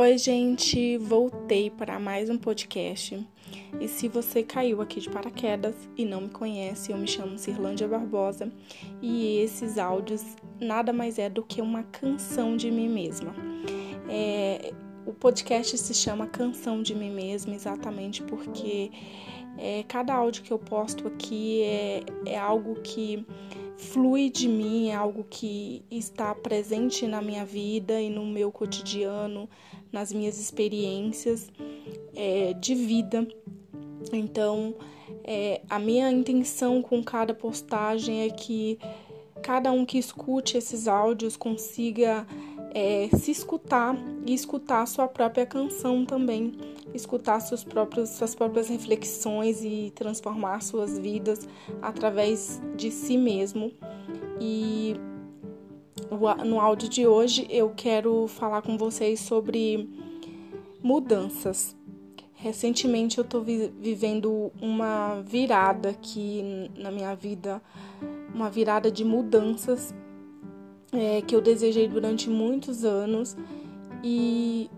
Oi, gente, voltei para mais um podcast. E se você caiu aqui de paraquedas e não me conhece, eu me chamo Cirlândia Barbosa e esses áudios nada mais é do que uma canção de mim mesma. É, o podcast se chama Canção de Mim Mesma exatamente porque é, cada áudio que eu posto aqui é, é algo que flui de mim, é algo que está presente na minha vida e no meu cotidiano, nas minhas experiências é, de vida. Então, é, a minha intenção com cada postagem é que cada um que escute esses áudios consiga é, se escutar e escutar sua própria canção também, escutar seus próprios, suas próprias reflexões e transformar suas vidas através de si mesmo. E no áudio de hoje eu quero falar com vocês sobre mudanças. Recentemente eu estou vivendo uma virada aqui na minha vida, uma virada de mudanças é, que eu desejei durante muitos anos e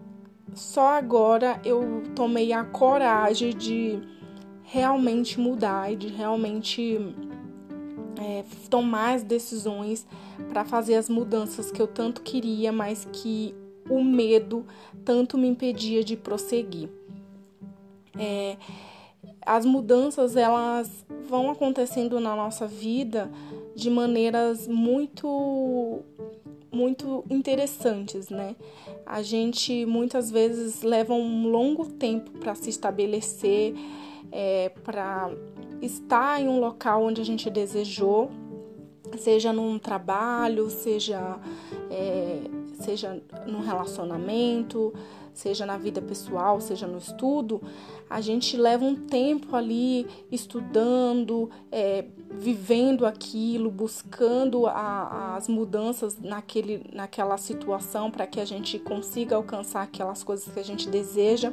só agora eu tomei a coragem de realmente mudar e de realmente é, tomar as decisões para fazer as mudanças que eu tanto queria, mas que o medo tanto me impedia de prosseguir. É, as mudanças elas vão acontecendo na nossa vida de maneiras muito muito interessantes, né? A gente muitas vezes leva um longo tempo para se estabelecer, é, para estar em um local onde a gente desejou, seja num trabalho, seja é, seja num relacionamento, seja na vida pessoal, seja no estudo, a gente leva um tempo ali estudando, é, vivendo aquilo, buscando a, as mudanças naquele, naquela situação para que a gente consiga alcançar aquelas coisas que a gente deseja.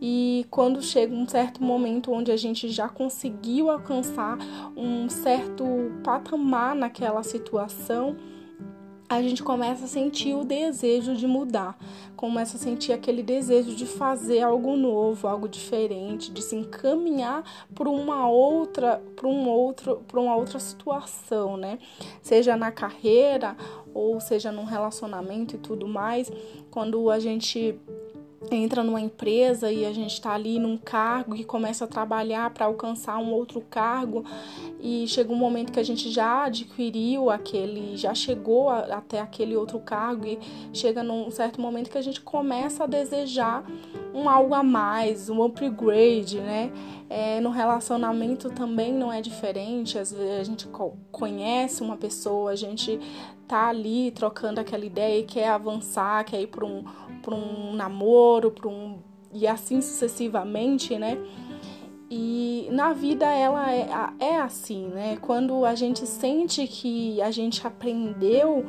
E quando chega um certo momento onde a gente já conseguiu alcançar um certo patamar naquela situação, a gente começa a sentir o desejo de mudar, começa a sentir aquele desejo de fazer algo novo, algo diferente, de se encaminhar para uma outra, para um outro, para uma outra situação, né? Seja na carreira ou seja num relacionamento e tudo mais, quando a gente entra numa empresa e a gente está ali num cargo e começa a trabalhar para alcançar um outro cargo e chega um momento que a gente já adquiriu aquele, já chegou a, até aquele outro cargo e chega num certo momento que a gente começa a desejar um algo a mais, um upgrade, né? É, no relacionamento também não é diferente. Às vezes a gente conhece uma pessoa, a gente tá ali trocando aquela ideia e quer avançar, quer ir para um, um namoro, para um. e assim sucessivamente, né? E na vida ela é, é assim, né? Quando a gente sente que a gente aprendeu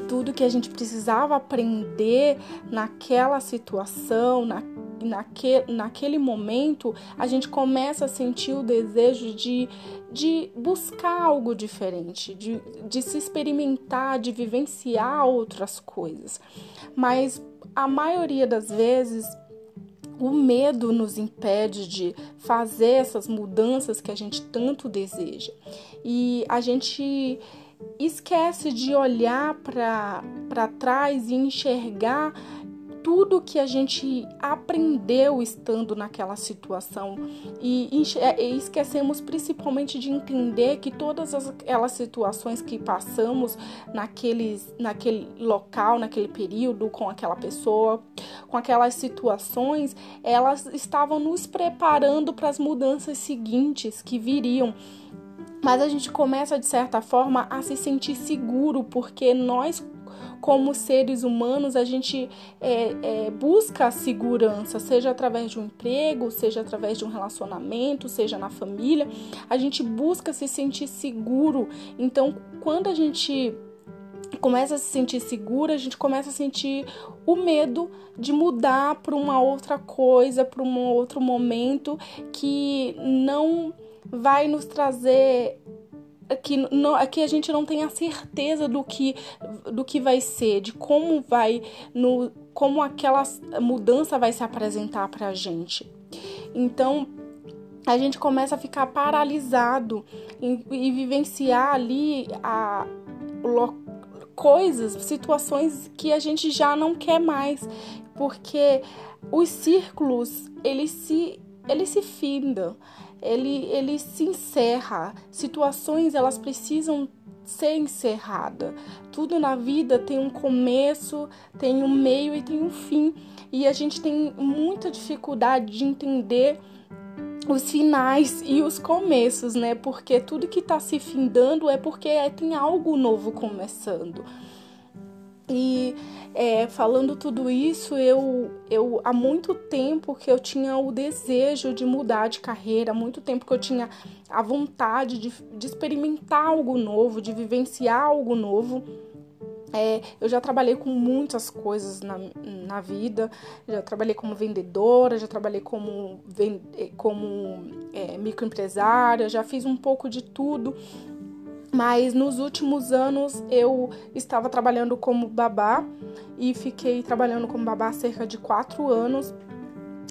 tudo que a gente precisava aprender naquela situação, na, naque, naquele momento, a gente começa a sentir o desejo de, de buscar algo diferente, de, de se experimentar, de vivenciar outras coisas. Mas a maioria das vezes o medo nos impede de fazer essas mudanças que a gente tanto deseja. E a gente esquece de olhar para trás e enxergar tudo que a gente aprendeu estando naquela situação. E, e, esquecemos principalmente de entender que todas aquelas situações que passamos naqueles, naquele local, naquele período, com aquela pessoa, com aquelas situações, elas estavam nos preparando para as mudanças seguintes que viriam. Mas a gente começa de certa forma a se sentir seguro porque nós como seres humanos, a gente é, é, busca a segurança, seja através de um emprego, seja através de um relacionamento, seja na família, a gente busca se sentir seguro. Então, quando a gente começa a se sentir segura, a gente começa a sentir o medo de mudar para uma outra coisa, para um outro momento que não vai nos trazer que, não, que a gente não tem a certeza do que, do que vai ser, de como vai, no, como aquela mudança vai se apresentar para a gente. Então, a gente começa a ficar paralisado e, e vivenciar ali a, coisas, situações que a gente já não quer mais, porque os círculos eles se eles se findam, ele, ele se encerra. Situações elas precisam ser encerrada. Tudo na vida tem um começo, tem um meio e tem um fim. E a gente tem muita dificuldade de entender os finais e os começos, né? Porque tudo que está se findando é porque tem algo novo começando. E é, falando tudo isso, eu, eu há muito tempo que eu tinha o desejo de mudar de carreira, há muito tempo que eu tinha a vontade de, de experimentar algo novo, de vivenciar algo novo. É, eu já trabalhei com muitas coisas na, na vida, já trabalhei como vendedora, já trabalhei como, como é, microempresária, já fiz um pouco de tudo, mas nos últimos anos eu estava trabalhando como babá e fiquei trabalhando como babá cerca de quatro anos.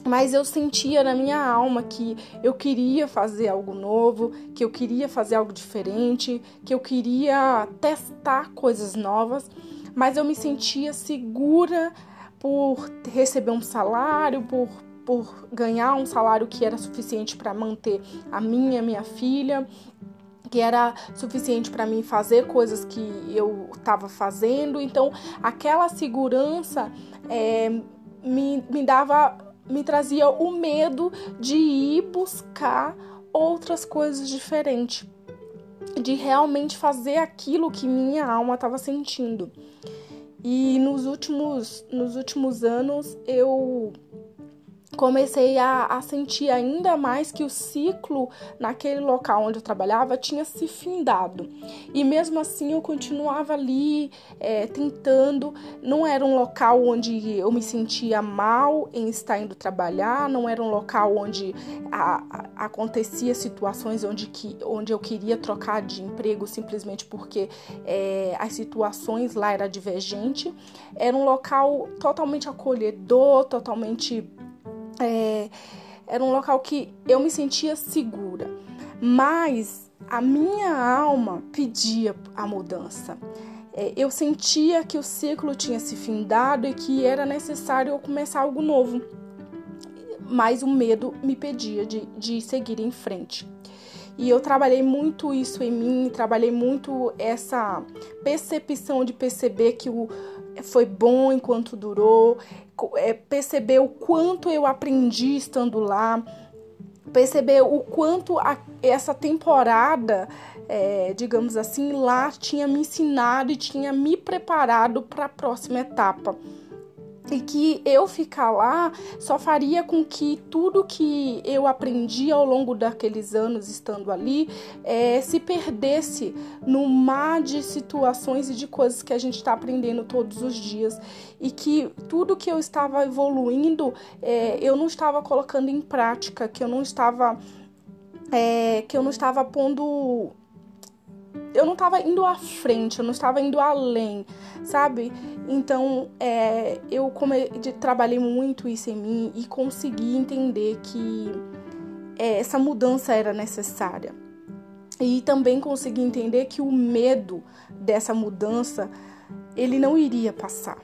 Mas eu sentia na minha alma que eu queria fazer algo novo, que eu queria fazer algo diferente, que eu queria testar coisas novas, mas eu me sentia segura por receber um salário, por, por ganhar um salário que era suficiente para manter a minha, minha filha que era suficiente para mim fazer coisas que eu estava fazendo. Então, aquela segurança é, me, me dava, me trazia o medo de ir buscar outras coisas diferentes, de realmente fazer aquilo que minha alma estava sentindo. E nos últimos, nos últimos anos eu comecei a, a, sentir ainda mais que o ciclo naquele local onde eu trabalhava tinha se findado. E mesmo assim eu continuava ali é, tentando. Não era um local onde eu me sentia mal em estar indo trabalhar, não era um local onde a, a, acontecia situações onde, que, onde eu queria trocar de emprego simplesmente porque é, as situações lá eram divergentes. Era um local totalmente acolhedor, totalmente é, era um local que eu me sentia segura, mas a minha alma pedia a mudança. É, eu sentia que o ciclo tinha se findado e que era necessário eu começar algo novo, mas o medo me pedia de, de seguir em frente. E eu trabalhei muito isso em mim, trabalhei muito essa percepção de perceber que o, foi bom enquanto durou, é, perceber o quanto eu aprendi estando lá, perceber o quanto a, essa temporada, é, digamos assim, lá tinha me ensinado e tinha me preparado para a próxima etapa e que eu ficar lá só faria com que tudo que eu aprendi ao longo daqueles anos estando ali é, se perdesse no mar de situações e de coisas que a gente está aprendendo todos os dias. E que tudo que eu estava evoluindo é, eu não estava colocando em prática, que eu não estava é, que eu não estava pondo eu não estava indo à frente, eu não estava indo além, sabe? Então, é, eu come, trabalhei muito isso em mim e consegui entender que é, essa mudança era necessária. E também consegui entender que o medo dessa mudança, ele não iria passar.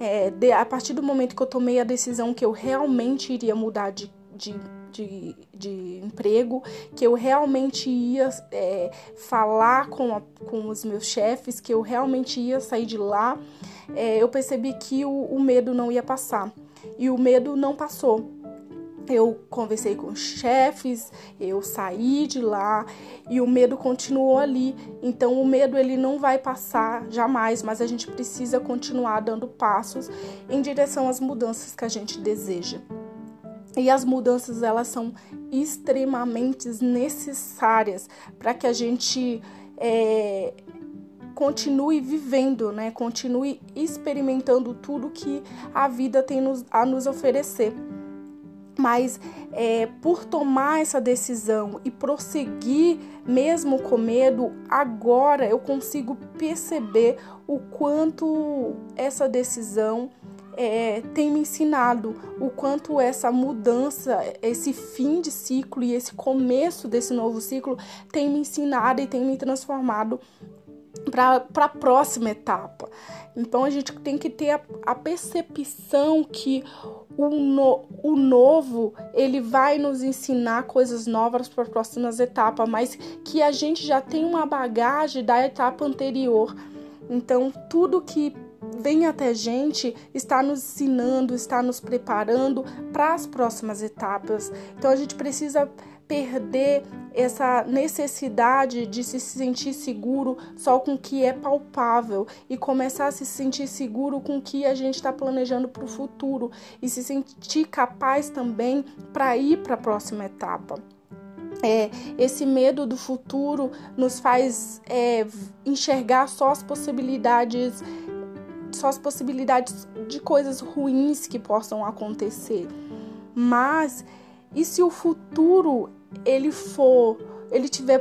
É, de, a partir do momento que eu tomei a decisão que eu realmente iria mudar de, de de, de emprego, que eu realmente ia é, falar com, a, com os meus chefes, que eu realmente ia sair de lá, é, eu percebi que o, o medo não ia passar. E o medo não passou. Eu conversei com os chefes, eu saí de lá e o medo continuou ali. Então o medo ele não vai passar jamais, mas a gente precisa continuar dando passos em direção às mudanças que a gente deseja. E as mudanças elas são extremamente necessárias para que a gente é, continue vivendo, né? Continue experimentando tudo que a vida tem nos, a nos oferecer. mas é, por tomar essa decisão e prosseguir mesmo com medo, agora eu consigo perceber o quanto essa decisão é, tem me ensinado, o quanto essa mudança, esse fim de ciclo e esse começo desse novo ciclo tem me ensinado e tem me transformado para a próxima etapa. Então a gente tem que ter a, a percepção que o, no, o novo ele vai nos ensinar coisas novas para as próximas etapas, mas que a gente já tem uma bagagem da etapa anterior. Então tudo que vem até gente está nos ensinando, está nos preparando para as próximas etapas. Então a gente precisa perder essa necessidade de se sentir seguro só com o que é palpável e começar a se sentir seguro com o que a gente está planejando para o futuro e se sentir capaz também para ir para a próxima etapa. É, esse medo do futuro nos faz é, enxergar só as possibilidades, só as possibilidades de coisas ruins que possam acontecer. Mas e se o futuro ele for, ele tiver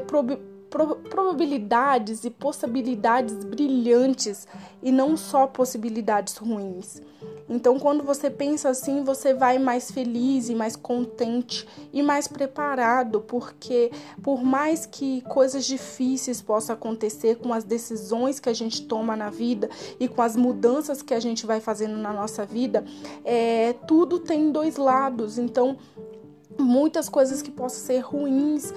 pro, probabilidades e possibilidades brilhantes e não só possibilidades ruins. Então, quando você pensa assim, você vai mais feliz e mais contente e mais preparado, porque por mais que coisas difíceis possam acontecer com as decisões que a gente toma na vida e com as mudanças que a gente vai fazendo na nossa vida, é, tudo tem dois lados. Então, muitas coisas que possam ser ruins,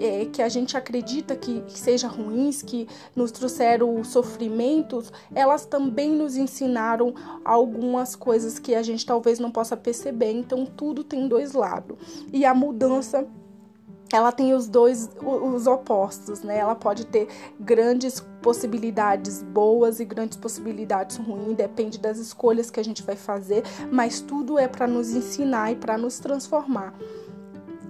é, que a gente acredita que, que seja ruins, que nos trouxeram sofrimentos, elas também nos ensinaram algumas coisas que a gente talvez não possa perceber. Então tudo tem dois lados. E a mudança ela tem os dois os opostos, né? Ela pode ter grandes possibilidades boas e grandes possibilidades ruins, depende das escolhas que a gente vai fazer, mas tudo é para nos ensinar e para nos transformar.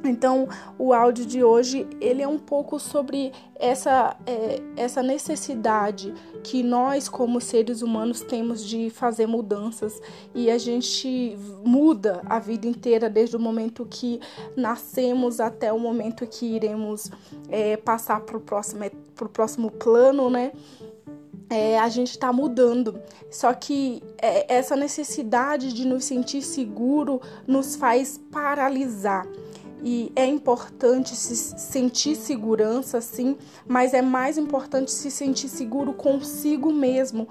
Então, o áudio de hoje ele é um pouco sobre essa, é, essa necessidade que nós, como seres humanos, temos de fazer mudanças e a gente muda a vida inteira, desde o momento que nascemos até o momento que iremos é, passar para o próximo, próximo plano, né? É, a gente está mudando. Só que é, essa necessidade de nos sentir seguro nos faz paralisar. E é importante se sentir segurança, sim, mas é mais importante se sentir seguro consigo mesmo,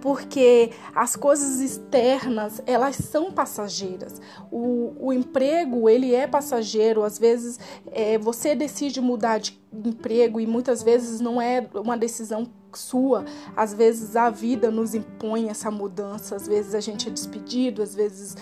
porque as coisas externas elas são passageiras. O, o emprego ele é passageiro. Às vezes é, você decide mudar de emprego e muitas vezes não é uma decisão sua. Às vezes a vida nos impõe essa mudança. Às vezes a gente é despedido. Às vezes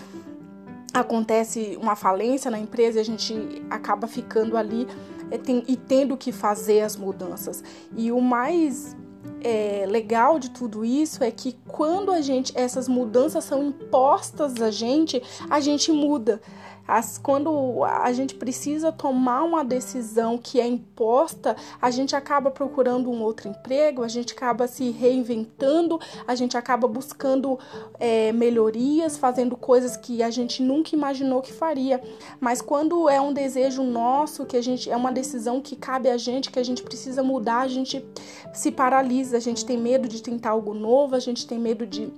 acontece uma falência na empresa e a gente acaba ficando ali é, e tendo que fazer as mudanças. E o mais é, legal de tudo isso é que quando a gente essas mudanças são impostas a gente, a gente muda. As, quando a gente precisa tomar uma decisão que é imposta, a gente acaba procurando um outro emprego, a gente acaba se reinventando, a gente acaba buscando é, melhorias, fazendo coisas que a gente nunca imaginou que faria. Mas quando é um desejo nosso, que a gente é uma decisão que cabe a gente, que a gente precisa mudar, a gente se paralisa, a gente tem medo de tentar algo novo, a gente tem medo de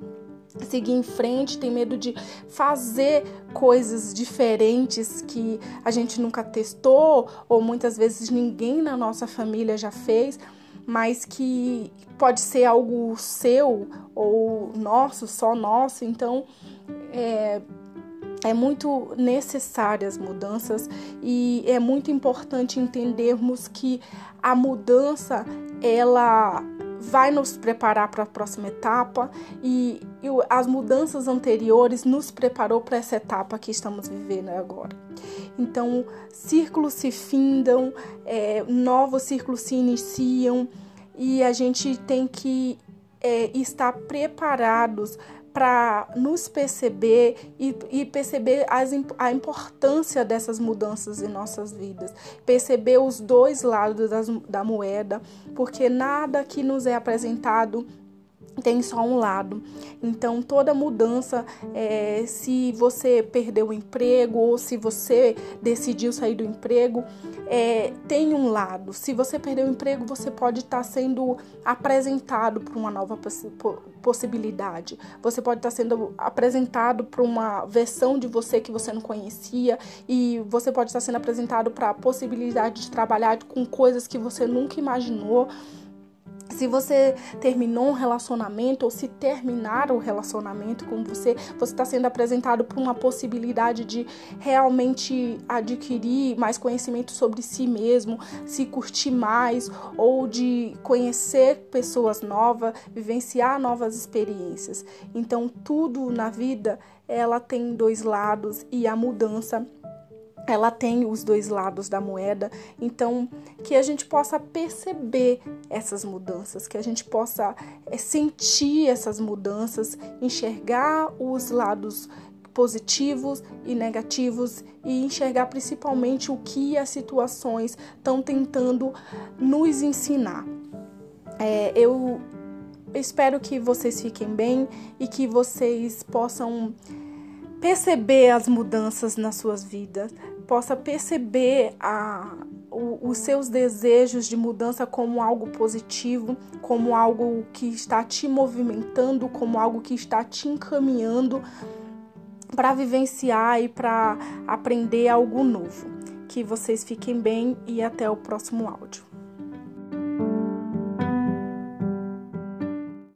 seguir em frente, tem medo de fazer coisas diferentes que a gente nunca testou ou muitas vezes ninguém na nossa família já fez, mas que pode ser algo seu ou nosso, só nosso. Então, é, é muito necessárias as mudanças e é muito importante entendermos que a mudança ela vai nos preparar para a próxima etapa e, e, as mudanças anteriores nos preparou para essa etapa que estamos vivendo agora. Então, círculos se findam, é, novos círculos se iniciam e a gente tem que é, estar preparados para nos perceber e, e perceber as, a importância dessas mudanças em nossas vidas, perceber os dois lados das, da moeda, porque nada que nos é apresentado tem só um lado. Então, toda mudança, é, se você perdeu o emprego ou se você decidiu sair do emprego, é, tem um lado. Se você perdeu o emprego, você pode estar sendo apresentado para uma nova possibilidade. Você pode estar sendo apresentado para uma versão de você que você não conhecia e você pode estar sendo apresentado para a possibilidade de trabalhar com coisas que você nunca imaginou se você terminou um relacionamento ou se terminar o relacionamento com você, você está sendo apresentado por uma possibilidade de realmente adquirir mais conhecimento sobre si mesmo, se curtir mais ou de conhecer pessoas novas, vivenciar novas experiências. Então, tudo na vida ela tem dois lados e a mudança ela tem os dois lados da moeda, então que a gente possa perceber essas mudanças, que a gente possa é, sentir essas mudanças, enxergar os lados positivos e negativos e enxergar principalmente o que as situações estão tentando nos ensinar. É, eu espero que vocês fiquem bem e que vocês possam perceber as mudanças nas suas vidas, possa perceber a, o, os seus desejos de mudança como algo positivo, como algo que está te movimentando, como algo que está te encaminhando para vivenciar e para aprender algo novo. Que vocês fiquem bem e até o próximo áudio.